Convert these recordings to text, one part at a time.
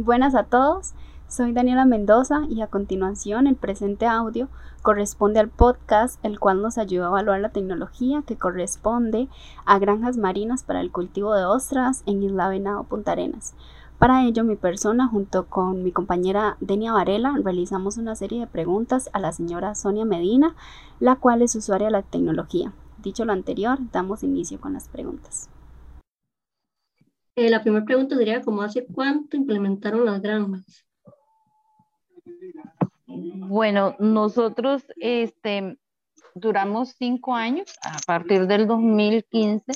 Buenas a todos, soy Daniela Mendoza y a continuación el presente audio corresponde al podcast el cual nos ayuda a evaluar la tecnología que corresponde a granjas marinas para el cultivo de ostras en Isla Venado Punta Arenas. Para ello, mi persona, junto con mi compañera Denia Varela, realizamos una serie de preguntas a la señora Sonia Medina, la cual es usuaria de la tecnología. Dicho lo anterior, damos inicio con las preguntas. Eh, la primera pregunta sería, ¿cómo hace cuánto implementaron las granjas? Bueno, nosotros este, duramos cinco años, a partir del 2015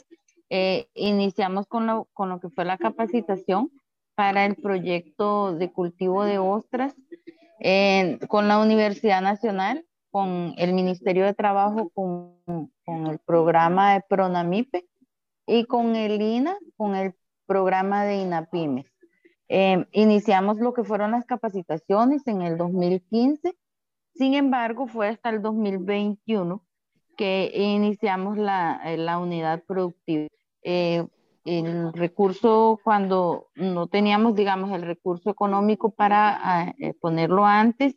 eh, iniciamos con lo, con lo que fue la capacitación para el proyecto de cultivo de ostras con la Universidad Nacional, con el Ministerio de Trabajo, con, con el programa de PRONAMIPE y con el INA, con el programa de INAPIMES. Eh, iniciamos lo que fueron las capacitaciones en el 2015, sin embargo fue hasta el 2021 que iniciamos la, eh, la unidad productiva. Eh, el recurso, cuando no teníamos, digamos, el recurso económico para ponerlo antes,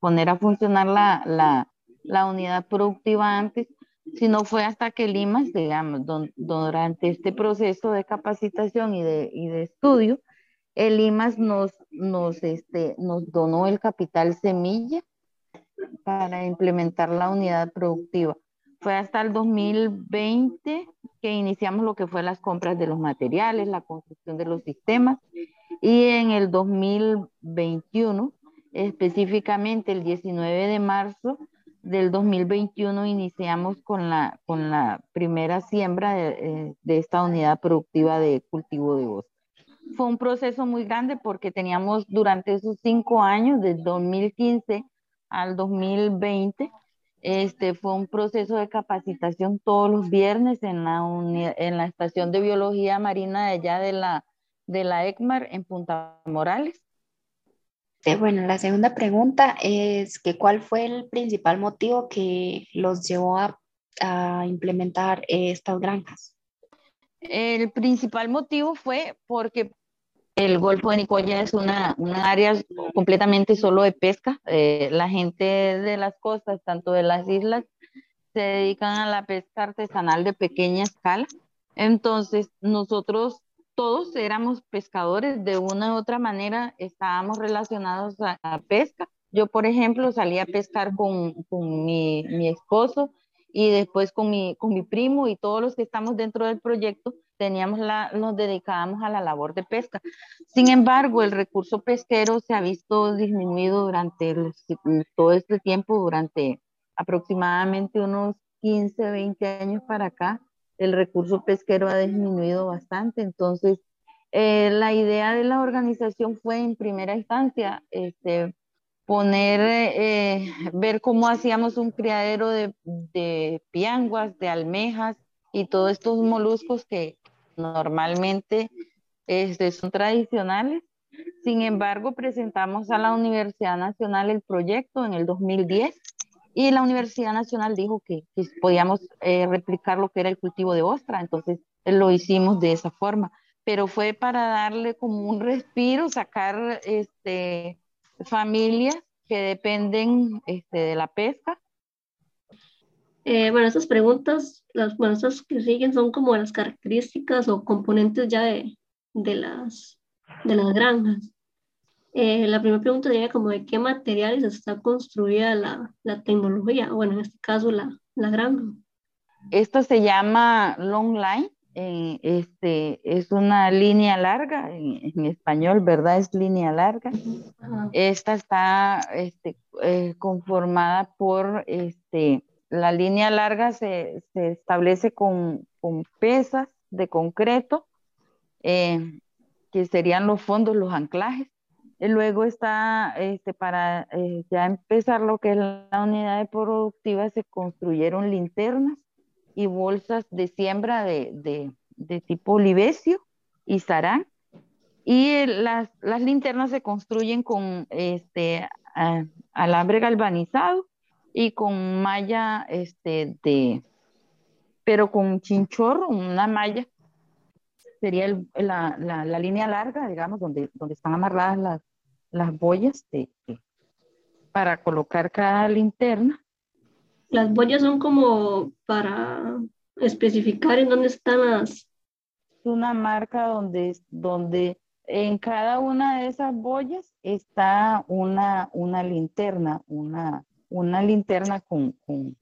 poner a funcionar la, la unidad productiva antes, sino fue hasta que Limas, digamos, durante este proceso de capacitación y de, y de estudio, el Limas nos, nos, este, nos donó el capital semilla para implementar la unidad productiva. Fue hasta el 2020 que iniciamos lo que fue las compras de los materiales, la construcción de los sistemas y en el 2021, específicamente el 19 de marzo, del 2021 iniciamos con la, con la primera siembra de, eh, esta unidad productiva de cultivo de bosque. Fue un proceso muy grande porque teníamos durante esos cinco años, del 2015 al 2020, este fue un proceso de capacitación todos los viernes en la, en la estación de biología marina de allá de la, de la ECMAR en Punta Morales. Este, bueno, la segunda pregunta es que cuál fue el principal motivo que los llevó a, implementar estas granjas. El principal motivo fue porque el Golfo de Nicoya es una, área completamente solo de pesca. Eh, la gente de las costas, tanto de las islas, se dedican a la pesca artesanal de pequeña escala. Entonces, nosotros todos éramos pescadores, de una u otra manera estábamos relacionados a la pesca. Yo, por ejemplo, salía a pescar con, con mi, mi, esposo y después con mi, con mi primo y todos los que estamos dentro del proyecto teníamos la, nos dedicábamos a la labor de pesca. Sin embargo, el recurso pesquero se ha visto disminuido durante todo este tiempo, durante aproximadamente unos 15, 20 años para acá el recurso pesquero ha disminuido bastante. Entonces, eh, la idea de la organización fue en primera instancia este, poner, eh, ver cómo hacíamos un criadero de, de pianguas, de almejas y todos estos moluscos que normalmente este, son tradicionales. Sin embargo, presentamos a la Universidad Nacional el proyecto en el 2010 y la Universidad Nacional dijo que, podíamos eh, replicar lo que era el cultivo de ostra, entonces lo hicimos de esa forma, pero fue para darle como un respiro, sacar este, familias que dependen este, de la pesca. Eh, bueno, estas preguntas, las bueno, que siguen son como las características o componentes ya de, de, las, de las granjas. Eh, la primera pregunta sería como de qué materiales está construida la, la tecnología, bueno, en este caso la, la granja. Esto se llama long line, eh, este, es una línea larga, en, español, ¿verdad? Es línea larga. Esta está este, eh, conformada por, este, la línea larga se, se establece con, con, pesas de concreto, que serían los fondos, los anclajes Luego está, este, para eh, ya empezar lo que es la unidad de productiva, se construyeron linternas y bolsas de siembra de, de, tipo olivecio y sarán. Y las, las, linternas se construyen con este, alambre galvanizado y con malla este, de, pero con chinchorro, una malla sería la, la, la, línea larga, digamos, donde, donde están amarradas las, las boyas de, para colocar cada linterna. Las boyas son como para especificar en dónde están las... Una marca donde, donde en cada una de esas boyas está una, una linterna, una, una linterna con, con,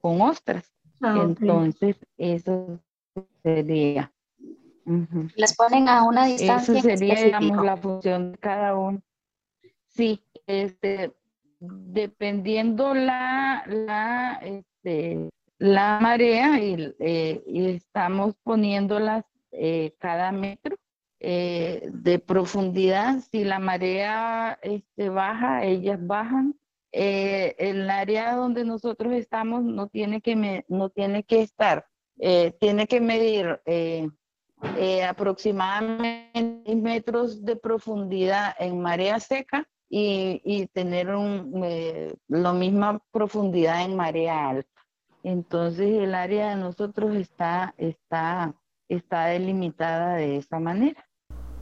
con ostras. Ah, Entonces, eso sería. Las ponen a una distancia. Eso sería, digamos, la función de cada uno. Sí, este, dependiendo la, la, este, la marea y, eh, estamos poniéndolas eh, cada metro eh, de profundidad. Si la marea este, baja, ellas bajan. el área donde nosotros estamos no tiene que, no tiene que estar, tiene que medir aproximadamente metros de profundidad en marea seca y, y tener un, la misma profundidad en marea alta. Entonces el área de nosotros está, está, está delimitada de esa manera.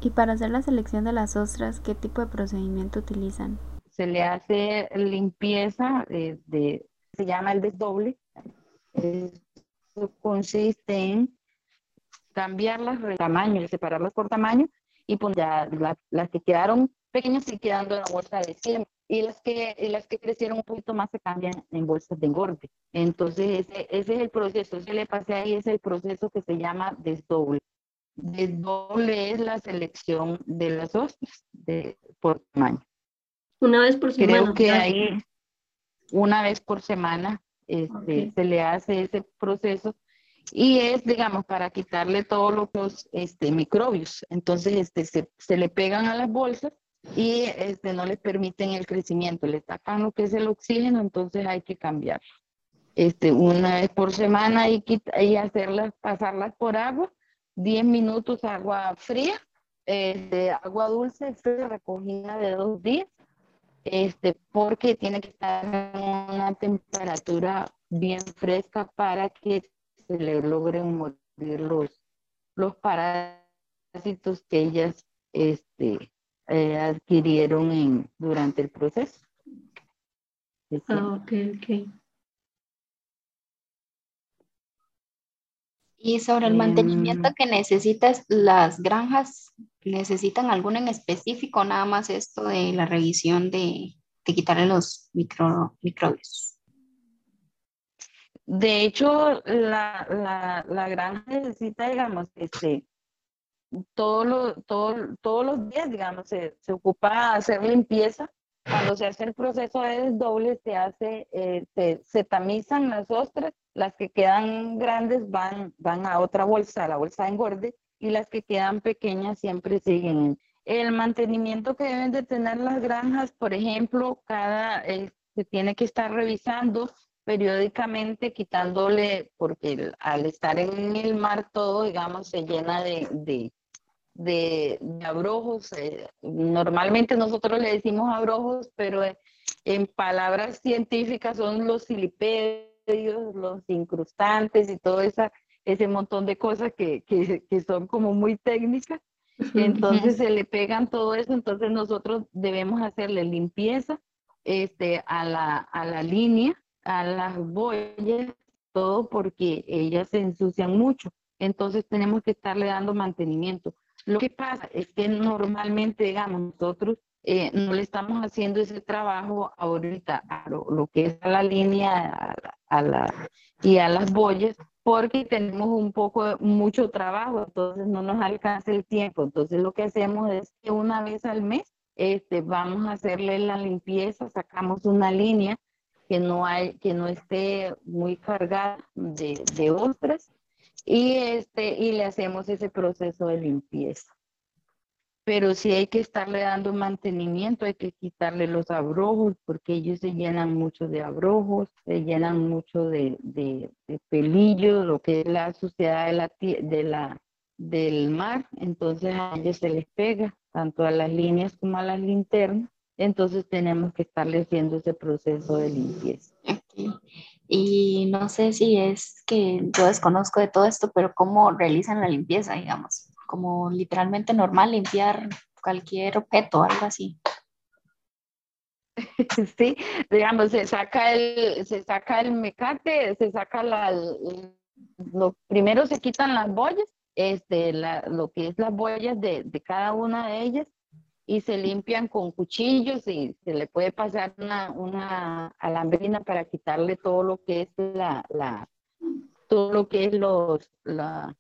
Y para hacer la selección de las ostras, ¿qué tipo de procedimiento utilizan? Se le hace limpieza de, se llama el desdoble. Eso consiste en cambiarlas de tamaño, separarlas por tamaño y pues ya las que quedaron pequeñas y quedando en la bolsa de siempre y las que, las que crecieron un poquito más se cambian en bolsas de engorde. Entonces, ese, ese es el proceso, se le pasé ahí, es el proceso que se llama desdoble. Desdoble es la selección de las ostras de, por tamaño. Una vez por semana. Creo que ahí, una vez por semana, este, se le hace ese proceso y es, digamos, para quitarle todos los este, microbios. Entonces, este, se, se le pegan a las bolsas y este, no les permiten el crecimiento, le tapan lo que es el oxígeno, entonces hay que cambiar. Este, una vez por semana y, y hacerlas, pasarlas por agua, 10 minutos agua fría, este, agua dulce, recogida de dos días, este, porque tiene que estar en una temperatura bien fresca para que se le logren morir los, los parásitos que ellas este, eh, adquirieron en, durante el proceso. Ah, ok, ok. Y sobre el mantenimiento em. que necesitas, las granjas necesitan alguno en específico, nada más esto de la revisión de, de quitarle los micro, microbios. De hecho, la, la, la granja necesita, digamos, este, todos los, todos los días, digamos, se, se ocupa hacer limpieza. Cuando se hace el proceso de desdoble, se hace, eh, se, tamizan las ostras, las que quedan grandes van, van a otra bolsa, a la bolsa de engorde, y las que quedan pequeñas siempre siguen. El mantenimiento que deben de tener las granjas, por ejemplo, cada, eh, se tiene que estar revisando periódicamente quitándole, porque al estar en el mar todo, digamos, se llena de, de, abrojos. Eh, normalmente nosotros le decimos abrojos, pero en palabras científicas son los silipedios, los incrustantes y todo esa, ese montón de cosas que, que, que son como muy técnicas. Entonces se le pegan todo eso, entonces nosotros debemos hacerle limpieza este, a, la, a la línea, a las boyas, todo porque ellas se ensucian mucho. Entonces tenemos que estarle dando mantenimiento. Lo que pasa es que normalmente, digamos, nosotros eh, no le estamos haciendo ese trabajo ahorita a lo, que es a la línea a, la, y a las boyas porque tenemos un poco, mucho trabajo, entonces no nos alcanza el tiempo. Entonces lo que hacemos es que una vez al mes este, vamos a hacerle la limpieza, sacamos una línea que no, hay, que no esté muy cargada de, de ostras y, este, y le hacemos ese proceso de limpieza. Pero sí hay que estarle dando mantenimiento, hay que quitarle los abrojos, porque ellos se llenan mucho de abrojos, se llenan mucho de, de, pelillos, lo que es la suciedad de la, de la, del mar, entonces a ellos se les pega, tanto a las líneas como a las linternas, entonces tenemos que estarle haciendo ese proceso de limpieza. Y no sé si es que yo desconozco de todo esto, pero cómo realizan la limpieza, digamos. como literalmente normal limpiar cualquier objeto, algo así. Sí, digamos, se saca el, se saca el mecate, se saca la, lo primero se quitan las boyas, este, la, lo que es las boyas de, de, cada una de ellas y se limpian con cuchillos y se le puede pasar una, una alambrina para quitarle todo lo que es la, la todo lo que es los, la,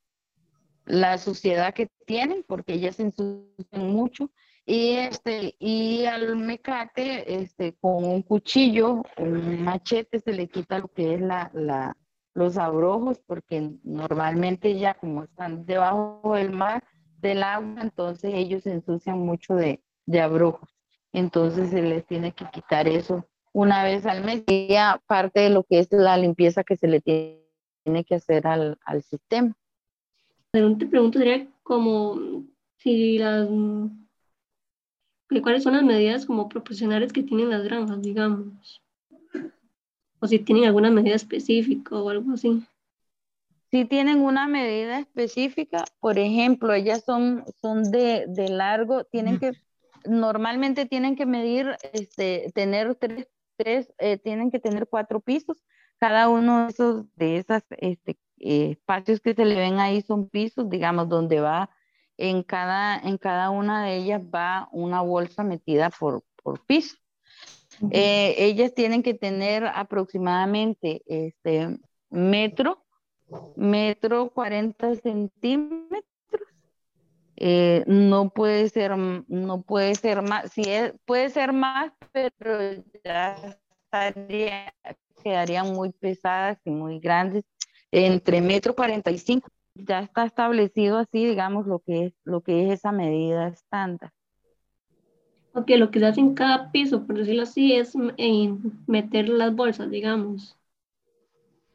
la suciedad que tienen, porque ellas se ensucian mucho. Y, este, y al mecate, este, con un cuchillo, un machete, se le quita lo que es la, la, los abrojos, porque normalmente ya como están debajo del mar, del agua, entonces ellos se ensucian mucho de, de abrojos. Entonces se les tiene que quitar eso una vez al mes. Y aparte de lo que es la limpieza que se le tiene que hacer al, al sistema. Te pregunto sería como si las cuáles son las medidas como proporcionales que tienen las granjas, digamos o si tienen alguna medida específica o algo así. Si tienen una medida específica, por ejemplo, ellas son, son de, de largo, tienen que, normalmente tienen que medir, este, tener tres, tres eh, tienen que tener cuatro pisos. Cada uno de esos, de esas este, eh, espacios que se le ven ahí son pisos, digamos, donde va, en cada, en cada una de ellas va una bolsa metida por, por piso. Eh, ellas tienen que tener aproximadamente este metro, metro 40 centímetros. Eh, no puede ser, no puede ser más, si es, puede ser más, pero ya estaría, quedarían muy pesadas y muy grandes. Entre metro 45 ya está establecido así, digamos, lo que es, lo que es esa medida estándar. Ok, lo que se hace en cada piso, por decirlo así, es eh, meter las bolsas, digamos.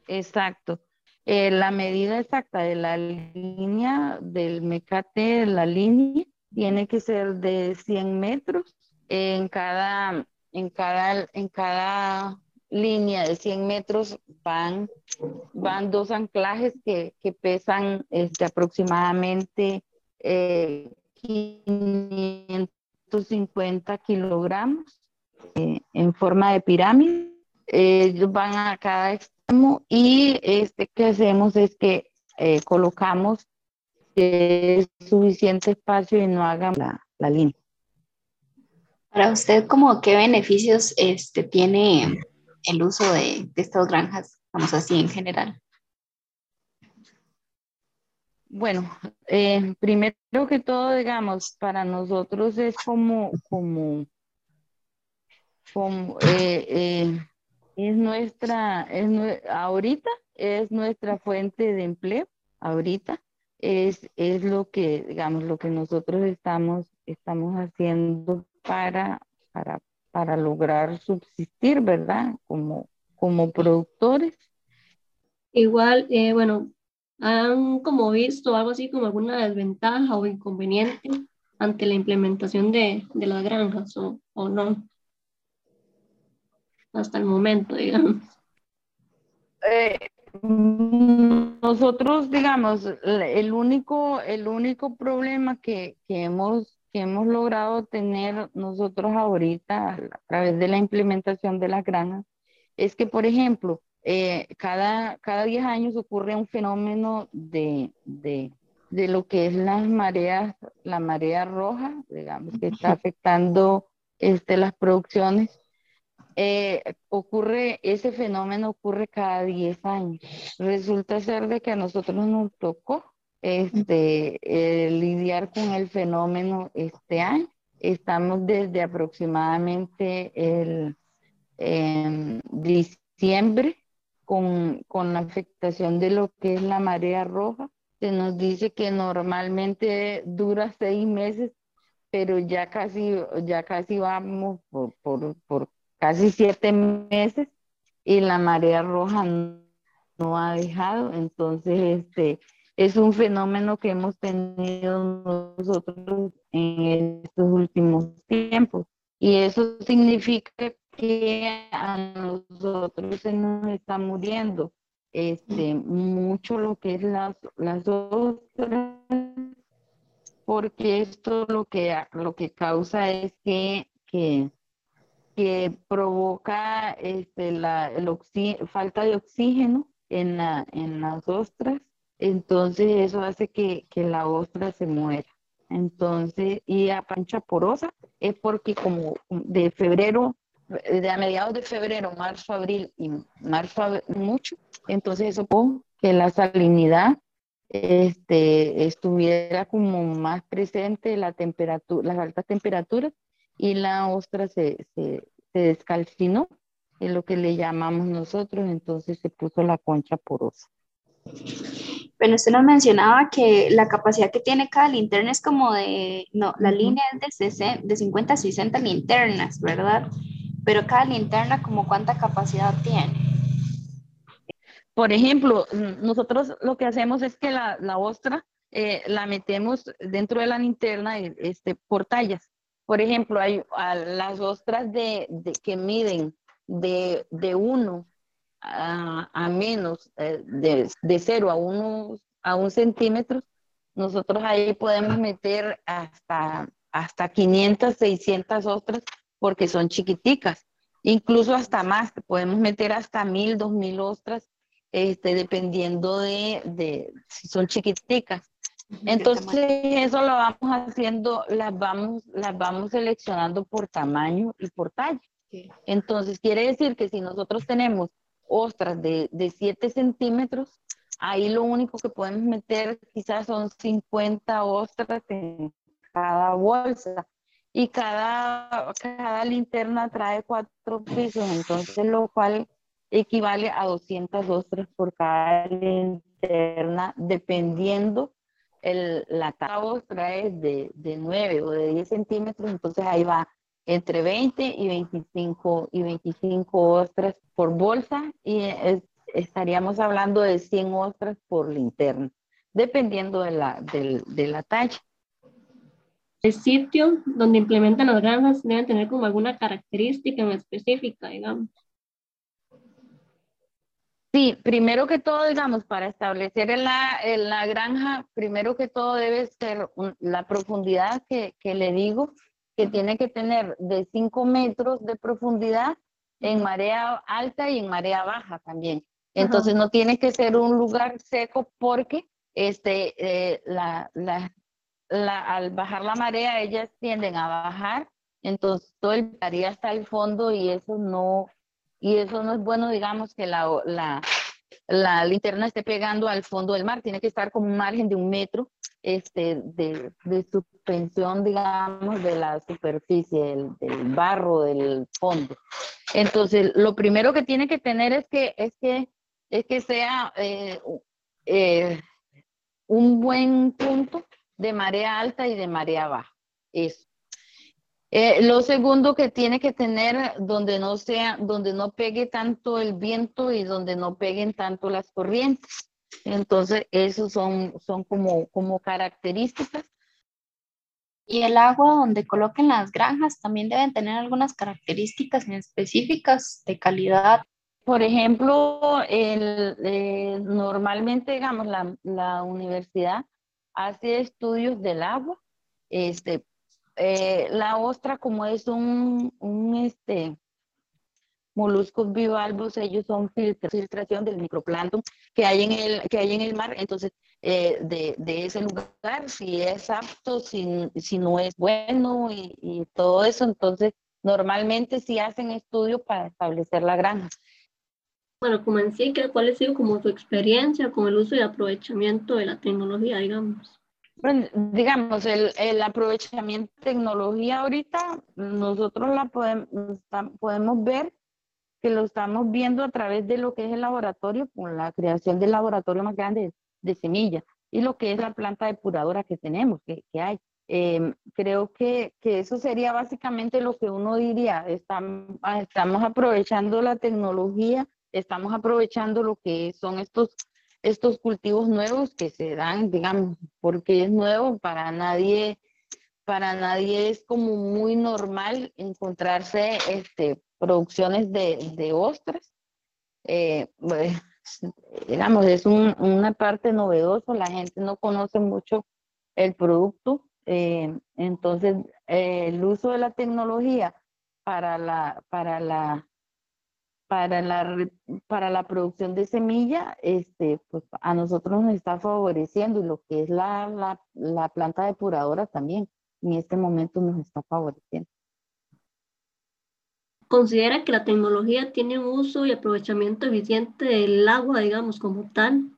Exacto. Eh, la medida exacta de la línea del mecate, la línea, tiene que ser de 100 metros. En cada, en cada, en cada línea de 100 metros van, van dos anclajes que, que pesan este, aproximadamente eh, 500 50 kilogramos eh, en forma de pirámide. ellos van a cada y este que hacemos es que eh, colocamos suficiente espacio y no hagan la, la, línea. Para usted, ¿cómo qué beneficios este, tiene el uso de, de estas granjas, vamos así en general? Bueno, eh, primero que todo, digamos, para nosotros es como, como, como eh, eh, es nuestra, es, ahorita es nuestra fuente de empleo, ahorita es, es lo que, digamos, lo que nosotros estamos, estamos haciendo para, para, para lograr subsistir, ¿verdad? Como, como productores. Igual, bueno, ¿Han como visto algo así como alguna desventaja o inconveniente ante la implementación de, de las granjas o, o, no? Hasta el momento, digamos. Eh, nosotros, digamos, el único, el único problema que, que, hemos, que hemos logrado tener nosotros ahorita a través de la implementación de las granjas es que, por ejemplo, eh, cada, cada 10 años ocurre un fenómeno de, de, de, lo que es las mareas, la marea roja, digamos, que está afectando este, las producciones. Eh, ocurre, ese fenómeno ocurre cada 10 años. Resulta ser de que a nosotros nos tocó este, eh, lidiar con el fenómeno este año. Estamos desde aproximadamente el diciembre con, con la afectación de lo que es la marea roja. Se nos dice que normalmente dura seis meses, pero ya casi, ya casi vamos por, por, por casi siete meses y la marea roja no, ha dejado. Entonces, este, es un fenómeno que hemos tenido nosotros en estos últimos tiempos. Y eso significa que a nosotros se nos está muriendo este, mucho lo que es las, las ostras porque esto lo que, lo que causa es que, que, que provoca este, la el falta de oxígeno en, la, en las ostras, entonces eso hace que, que la ostra se muera. Entonces, y a pancha porosa es porque como de febrero, de a mediados de febrero, marzo, abril y marzo mucho, entonces eso que la salinidad este, estuviera como más presente la temperatura, las altas temperaturas y la ostra se, se, se descalcinó, es lo que le llamamos nosotros, entonces se puso la concha porosa. Pero usted nos mencionaba que la capacidad que tiene cada linterna es como de, no, la línea es de, de 50 a 60 linternas, ¿verdad? Pero cada linterna, como cuánta capacidad tiene. Por ejemplo, nosotros lo que hacemos es que la, la ostra eh, la metemos dentro de la linterna este, por tallas. Por ejemplo, hay las ostras de, que miden de, de uno a, menos eh, de, de cero a, uno, a un centímetro, nosotros ahí podemos meter hasta, hasta 500, 600 ostras porque son chiquiticas. Incluso hasta más, podemos meter hasta 1000, 2000 ostras, este, dependiendo de, de si son chiquiticas. Entonces, eso lo vamos haciendo, las vamos, las vamos seleccionando por tamaño y por talla. Entonces, quiere decir que si nosotros tenemos ostras de, de 7 centímetros, ahí lo único que podemos meter quizás son 50 ostras en cada bolsa. Y cada, cada linterna trae cuatro pisos, entonces lo cual equivale a 200 ostras por cada linterna, dependiendo el, la ostra es de, de 9 o de 10 centímetros, entonces ahí va entre 20 y 25, y 25 ostras por bolsa y estaríamos hablando de 100 ostras por linterna, dependiendo de la, de, la talla. El sitio donde implementan las granjas deben tener como alguna característica en específica, digamos. Sí, primero que todo, digamos, para establecer en la, en la granja, primero que todo debe ser la profundidad que, que le digo, que tiene que tener de 5 metros de profundidad en marea alta y en marea baja también. Entonces no tiene que ser un lugar seco porque este, eh, la, la, al bajar la marea ellas tienden a bajar, entonces todo el hasta el fondo y eso no, y eso no es bueno, digamos, que la, linterna esté pegando al fondo del mar, tiene que estar como un margen de un metro este, de, de suspensión, digamos, de la superficie, del, barro, del fondo. Entonces, lo primero que tiene que tener es que, es que, es que sea eh, eh, un buen punto de marea alta y de marea baja. Eso. Eh, lo segundo que tiene que tener donde no sea, donde no pegue tanto el viento y donde no peguen tanto las corrientes. Entonces, esos son, son como, como características. Y el agua donde coloquen las granjas también deben tener algunas características específicas de calidad. Por ejemplo, el, eh, normalmente, digamos, la, la, universidad hace estudios del agua. Este, eh, la ostra, como es un, un este, moluscos bivalvos, ellos son filtración del microplancton que hay en el, que hay en el mar, entonces eh, de, de, ese lugar, si es apto, si, si no es bueno y, todo eso, entonces normalmente sí hacen estudios para establecer la granja. Bueno, como en sí, ¿cuál ha sido como tu experiencia con el uso y aprovechamiento de la tecnología, digamos? Bueno, digamos, el, el aprovechamiento de tecnología ahorita, nosotros la podemos, podemos ver que lo estamos viendo a través de lo que es el laboratorio, con la creación del laboratorio más grande de, semillas y lo que es la planta depuradora que tenemos, que, que hay. Em, creo que, que, eso sería básicamente lo que uno diría, estamos, estamos aprovechando la tecnología, estamos aprovechando lo que son estos, estos cultivos nuevos que se dan, digamos, porque es nuevo para nadie, para nadie es como muy normal encontrarse este, producciones de, ostras. Eh, pues, digamos, es un, una parte novedosa, la gente no conoce mucho el producto Eh, entonces, eh, el uso de la tecnología para la, para la, para la, para la producción de semilla, este, pues a nosotros nos está favoreciendo y lo que es la, la, la planta depuradora también en este momento nos está favoreciendo. ¿Considera que la tecnología tiene un uso y aprovechamiento eficiente del agua, digamos, como tal?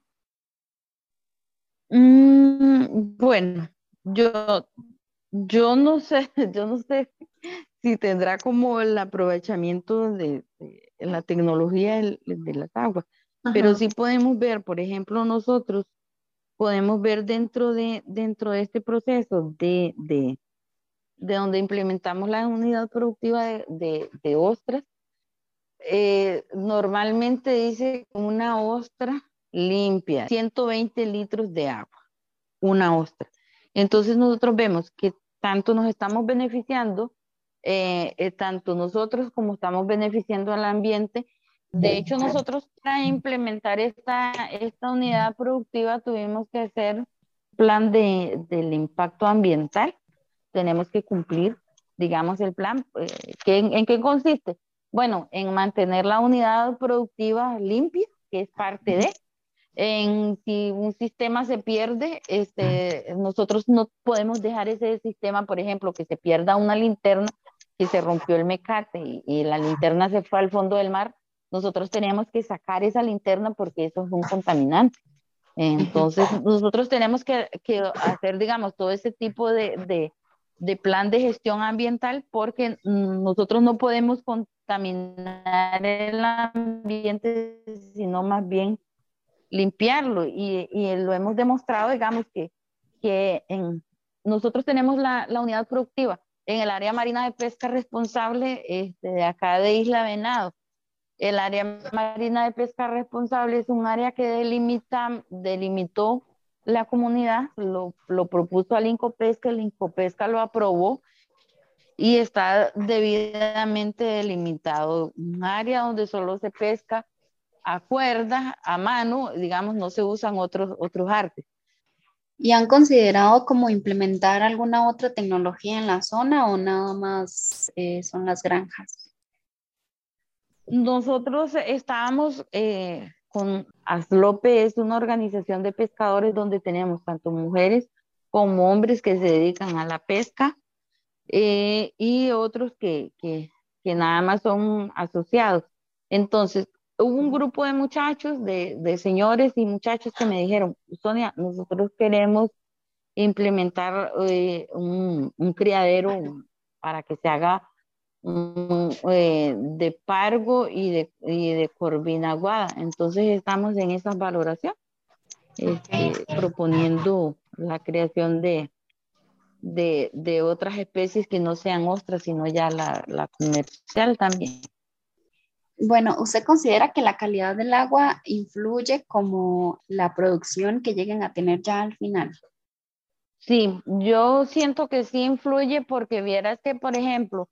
Mm, bueno, yo, yo no sé, yo no sé si tendrá como el aprovechamiento de, la tecnología de, las aguas, pero sí podemos ver, por ejemplo, nosotros podemos ver dentro de, dentro de este proceso de, de, de donde implementamos la unidad productiva de, de, ostras, eh, normalmente dice una ostra limpia, 120 litros de agua, una ostra. Entonces nosotros vemos que tanto nos estamos beneficiando, eh, eh, tanto nosotros como estamos beneficiando al ambiente. De hecho, nosotros para implementar esta, esta unidad productiva tuvimos que hacer plan de, del impacto ambiental tenemos que cumplir, digamos, el plan. Eh, ¿En qué consiste? Bueno, en mantener la unidad productiva limpia, que es parte de, en si un sistema se pierde, este, nosotros no podemos dejar ese sistema, por ejemplo, que se pierda una linterna, que se rompió el mecate y, y, la linterna se fue al fondo del mar, nosotros tenemos que sacar esa linterna porque eso es un contaminante. Entonces, nosotros tenemos que, que hacer, digamos, todo ese tipo de, de, de plan de gestión ambiental porque nosotros no podemos contaminar el ambiente, sino más bien limpiarlo. Y, y lo hemos demostrado, digamos, que, que en, nosotros tenemos la, la, unidad productiva en el área marina de pesca responsable este, de acá de Isla Venado. El área marina de pesca responsable es un área que delimita, delimitó la comunidad lo, propuso al Incopesca, el Incopesca lo aprobó y está debidamente delimitado un área donde solo se pesca a cuerda, a mano, digamos, no se usan otros, otros artes. ¿Y han considerado como implementar alguna otra tecnología en la zona o nada más eh, son las granjas? Nosotros estábamos eh, con Aslope es una organización de pescadores donde tenemos tanto mujeres como hombres que se dedican a la pesca eh, y otros que, que, que, nada más son asociados. Entonces, hubo un grupo de muchachos, de, de señores y muchachos que me dijeron, Sonia, nosotros queremos implementar eh, un, un criadero para que se haga eh, de Pargo y de, y de. Entonces estamos en esa valoración, este, proponiendo la creación de, de, de, otras especies que no sean ostras, sino ya la, la comercial también. Bueno, ¿usted considera que la calidad del agua influye como la producción que lleguen a tener ya al final? Sí, yo siento que sí influye porque vieras que, por ejemplo,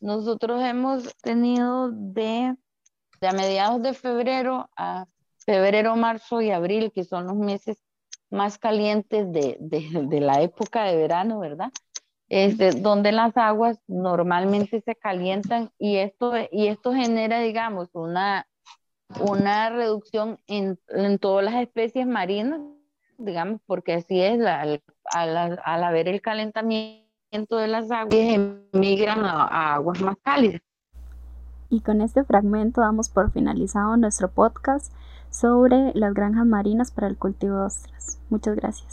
nosotros hemos tenido de, de a mediados de febrero a febrero, marzo y abril, que son los meses más calientes de, de, de la época de verano, ¿verdad? Este, donde las aguas normalmente se calientan y esto, y esto genera, digamos, una, una reducción en, en todas las especies marinas, digamos, porque así es, al, al, al haber el calentamiento de las aguas emigran a, aguas más cálidas. Y con este fragmento damos por finalizado nuestro podcast sobre las granjas marinas para el cultivo de ostras. Muchas gracias.